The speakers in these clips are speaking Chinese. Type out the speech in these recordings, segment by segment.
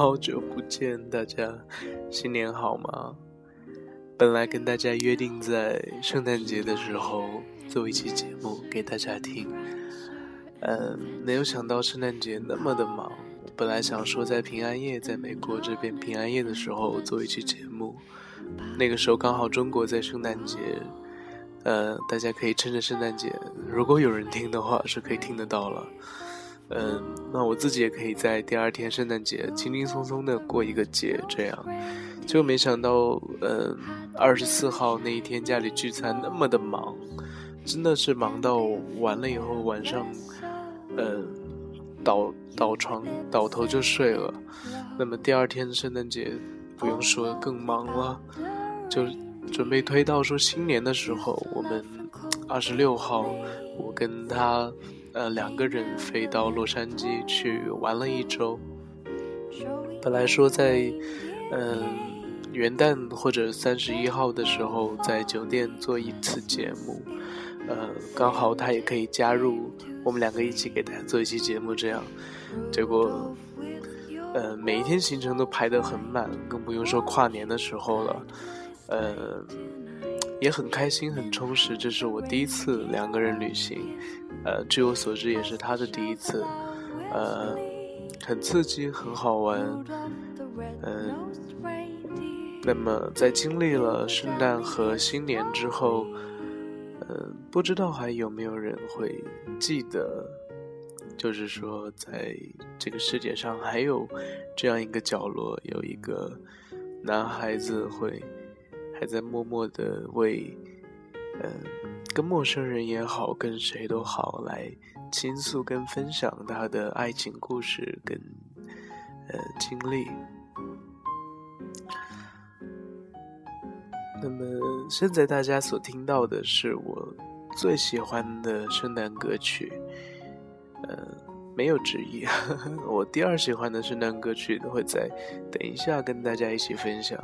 好久不见，大家新年好吗？本来跟大家约定在圣诞节的时候做一期节目给大家听，嗯，没有想到圣诞节那么的忙。本来想说在平安夜，在美国这边平安夜的时候做一期节目，那个时候刚好中国在圣诞节，呃，大家可以趁着圣诞节，如果有人听的话，是可以听得到了。嗯，那我自己也可以在第二天圣诞节轻轻松松的过一个节，这样，就没想到，嗯，二十四号那一天家里聚餐那么的忙，真的是忙到完了以后晚上，嗯，倒倒床倒头就睡了。那么第二天圣诞节不用说更忙了，就准备推到说新年的时候，我们二十六号我跟他。呃，两个人飞到洛杉矶去玩了一周。本来说在，嗯，元旦或者三十一号的时候在酒店做一次节目，呃，刚好他也可以加入，我们两个一起给大家做一期节目，这样。结果，呃，每一天行程都排得很满，更不用说跨年的时候了，呃。也很开心，很充实。这是我第一次两个人旅行，呃，据我所知也是他的第一次，呃，很刺激，很好玩，嗯。那么在经历了圣诞和新年之后，嗯，不知道还有没有人会记得，就是说在这个世界上还有这样一个角落，有一个男孩子会。还在默默的为，嗯，跟陌生人也好，跟谁都好，来倾诉跟分享他的爱情故事跟，呃，经历。那么现在大家所听到的是我最喜欢的圣诞歌曲，呃，没有之一。我第二喜欢的圣诞歌曲会在等一下跟大家一起分享。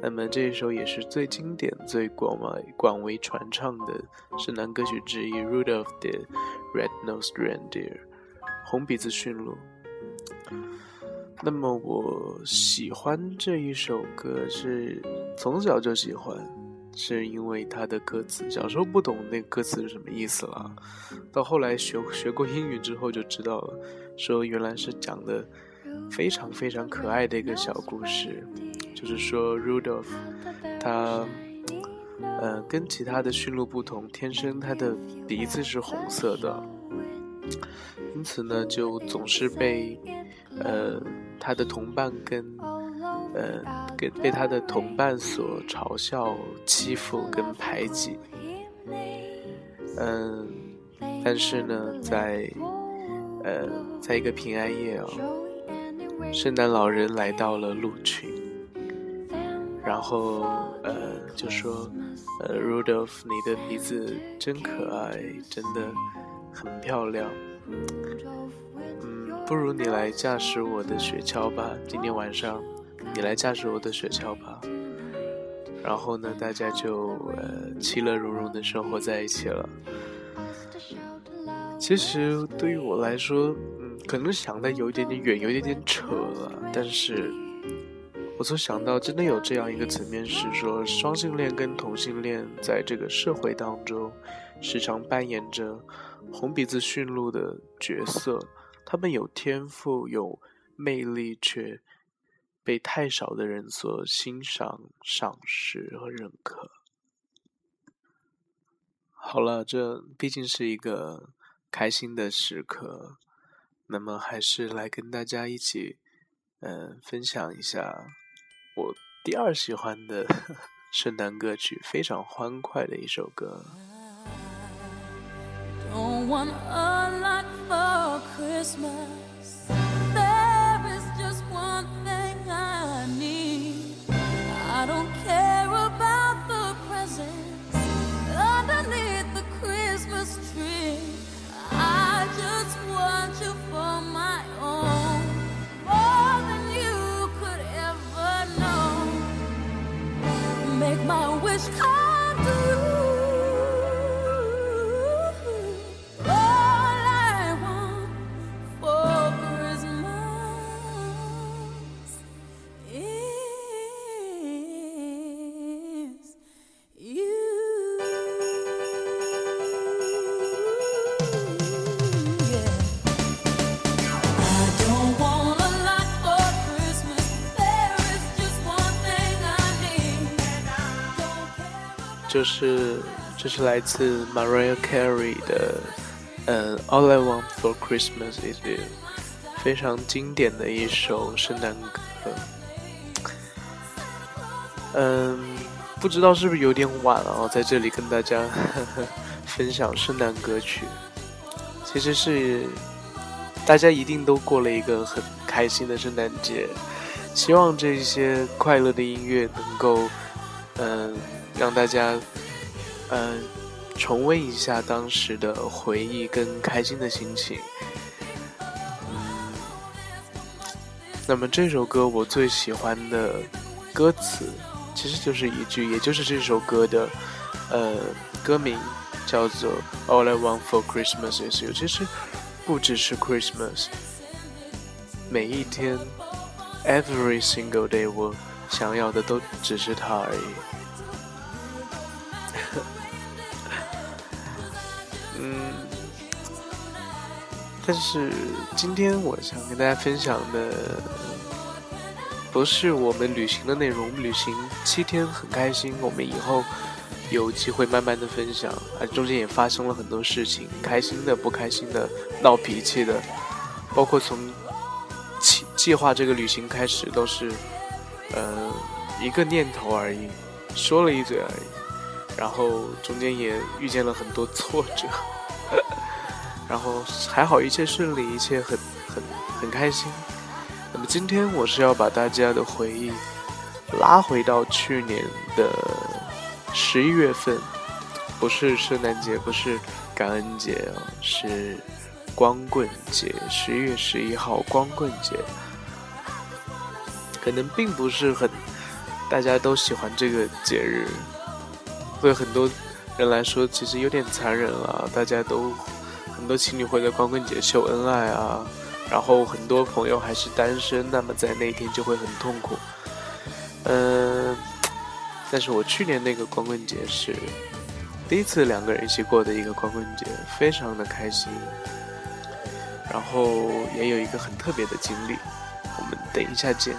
那么这一首也是最经典、最广为广为传唱的圣诞歌曲之一，《Rudolph the Red-Nosed Reindeer》红鼻子驯鹿。那么我喜欢这一首歌是从小就喜欢，是因为它的歌词。小时候不懂那歌词是什么意思了，到后来学学过英语之后就知道了，说原来是讲的非常非常可爱的一个小故事。就是说，Rudolph，他，呃，跟其他的驯鹿不同，天生他的鼻子是红色的，因此呢，就总是被，呃，他的同伴跟，呃，跟被他的同伴所嘲笑、欺负跟排挤。嗯，但是呢，在，呃，在一个平安夜哦，圣诞老人来到了鹿群。然后，呃，就说，呃，Rudolph，你的鼻子真可爱，真的很漂亮。嗯，不如你来驾驶我的雪橇吧，今天晚上你来驾驶我的雪橇吧。然后呢，大家就呃其乐融融的生活在一起了。其实对于我来说，嗯，可能想的有一点点远，有一点点扯了，但是。我所想到，真的有这样一个层面，是说双性恋跟同性恋在这个社会当中，时常扮演着红鼻子驯鹿的角色。他们有天赋、有魅力，却被太少的人所欣赏、赏识和认可。好了，这毕竟是一个开心的时刻，那么还是来跟大家一起，嗯，分享一下。我第二喜欢的 圣诞歌曲，非常欢快的一首歌。make my wish come 就是这是来自 Mariah Carey 的，嗯，All I Want for Christmas Is You，非常经典的一首圣诞歌。嗯，不知道是不是有点晚了，在这里跟大家 分享圣诞歌曲。其实是大家一定都过了一个很开心的圣诞节，希望这些快乐的音乐能够，嗯。让大家，嗯，重温一下当时的回忆跟开心的心情。嗯，那么这首歌我最喜欢的歌词，其实就是一句，也就是这首歌的，呃，歌名叫做 “All I Want for Christmas Is You”。其实不只是 Christmas，每一天，every single day，我想要的都只是他而已。但是今天我想跟大家分享的不是我们旅行的内容。旅行七天很开心，我们以后有机会慢慢的分享。啊，中间也发生了很多事情，开心的、不开心的、闹脾气的，包括从计计划这个旅行开始，都是呃一个念头而已，说了一嘴而已。然后中间也遇见了很多挫折，然后还好一切顺利，一切很很很开心。那么今天我是要把大家的回忆拉回到去年的十一月份，不是圣诞节，不是感恩节哦，是光棍节，十一月十一号光棍节。可能并不是很大家都喜欢这个节日。对很多人来说，其实有点残忍了。大家都很多情侣会在光棍节秀恩爱啊，然后很多朋友还是单身，那么在那一天就会很痛苦。嗯，但是我去年那个光棍节是第一次两个人一起过的一个光棍节，非常的开心，然后也有一个很特别的经历。我们等一下见。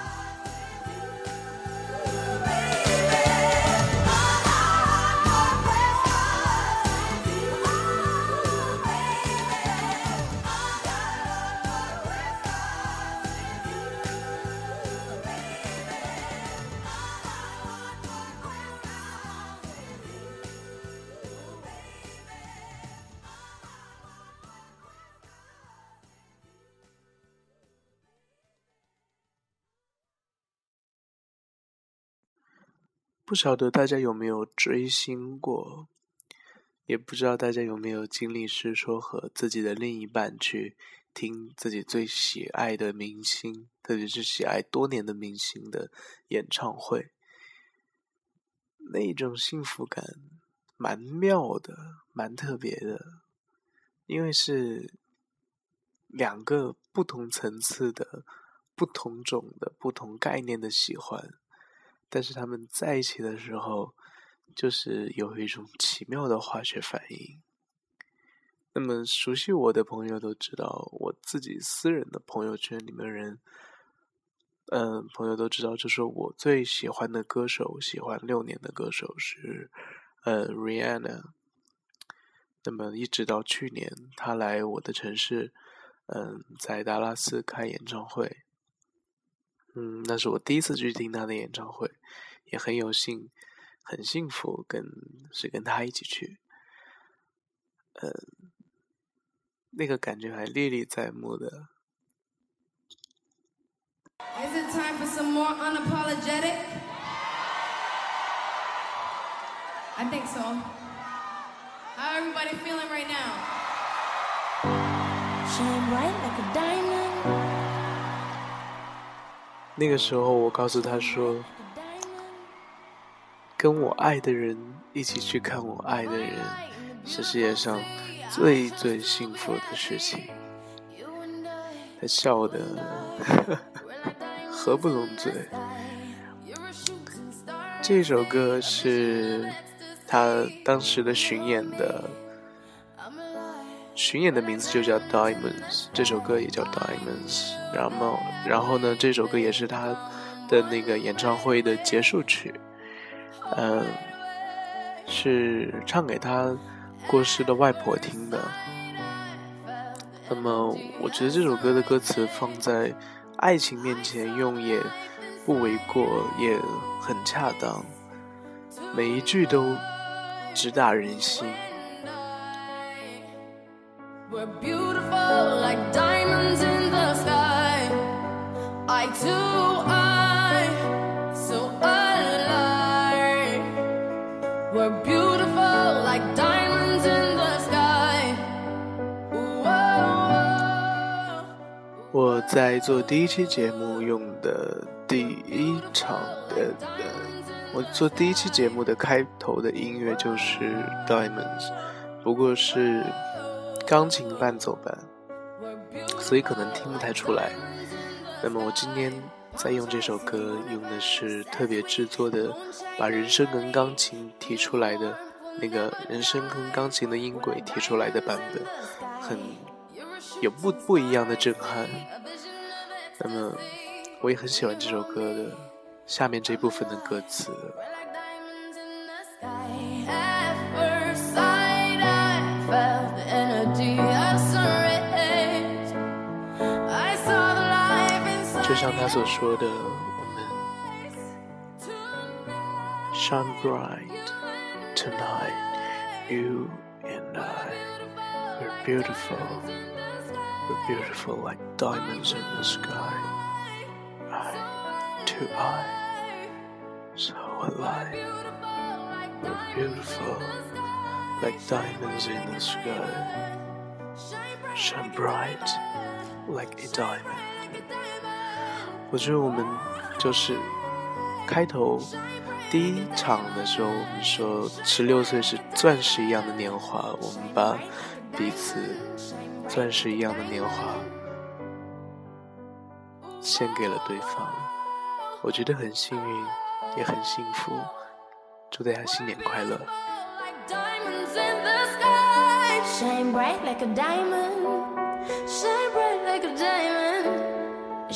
不晓得大家有没有追星过，也不知道大家有没有经历是说和自己的另一半去听自己最喜爱的明星，特别是喜爱多年的明星的演唱会，那种幸福感蛮妙的，蛮特别的，因为是两个不同层次的、不同种的、不同概念的喜欢。但是他们在一起的时候，就是有一种奇妙的化学反应。那么熟悉我的朋友都知道，我自己私人的朋友圈里面人，嗯，朋友都知道，就是我最喜欢的歌手，喜欢六年的歌手是呃，Rihanna。那么一直到去年，他来我的城市，嗯，在达拉斯开演唱会。嗯，那是我第一次去听他的演唱会，也很有幸，很幸福，跟是跟他一起去，嗯，那个感觉还历历在目的。Is it time for some more unapologetic? I think so. How everybody feeling right now? Shine bright like a diamond. 那个时候，我告诉他说：“跟我爱的人一起去看我爱的人，是世界上最最幸福的事情。”他笑得 合不拢嘴。这首歌是他当时的巡演的。巡演的名字就叫《Diamonds》，这首歌也叫《Diamonds》。然后，然后呢，这首歌也是他的那个演唱会的结束曲。嗯，是唱给他过世的外婆听的。那么，我觉得这首歌的歌词放在爱情面前用也不为过，也很恰当，每一句都直达人心。我在做第一期节目用的第一场的，我做第一期节目的开头的音乐就是《Diamonds》，不过是钢琴伴奏版，所以可能听不太出来。那么我今天在用这首歌，用的是特别制作的，把人声跟钢琴提出来的那个人声跟钢琴的音轨提出来的版本，很。有不不一样的震撼。那么，我也很喜欢这首歌的下面这部分的歌词。像他所说的，我们 shine bright tonight, you and I, we're beautiful. We're beautiful like diamonds in the sky. Eye to eye, so alive. We're beautiful like diamonds in the sky. Shine bright like a diamond. 我觉得我们就是开头第一场的时候，我们说十六岁是钻石一样的年华，我们把彼此钻石一样的年华献给了对方，我觉得很幸运，也很幸福。祝大家新年快乐！Shine bright like a diamond,